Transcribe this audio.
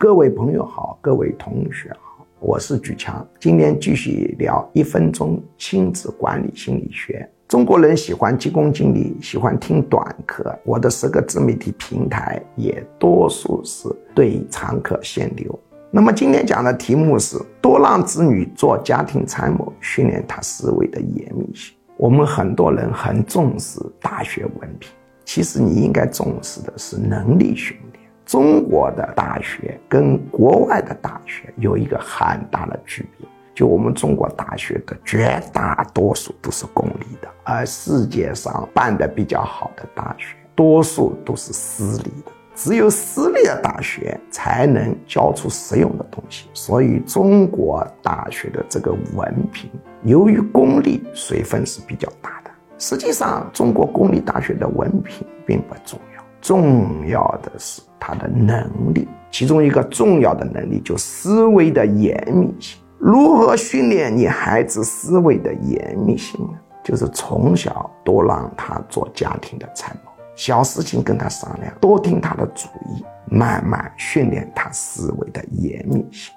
各位朋友好，各位同学好，我是举强，今天继续聊一分钟亲子管理心理学。中国人喜欢急功近利，喜欢听短课，我的十个自媒体平台也多数是对常客限流。那么今天讲的题目是多让子女做家庭参谋，训练他思维的严密性。我们很多人很重视大学文凭，其实你应该重视的是能力训练。中国的大学跟国外的大学有一个很大的区别，就我们中国大学的绝大多数都是公立的，而世界上办的比较好的大学，多数都是私立的。只有私立的大学才能教出实用的东西，所以中国大学的这个文凭，由于公立水分是比较大的。实际上，中国公立大学的文凭并不重要，重要的是他的能力。其中一个重要的能力就思维的严密性。如何训练你孩子思维的严密性呢？就是从小多让他做家庭的参谋。小事情跟他商量，多听他的主意，慢慢训练他思维的严密性。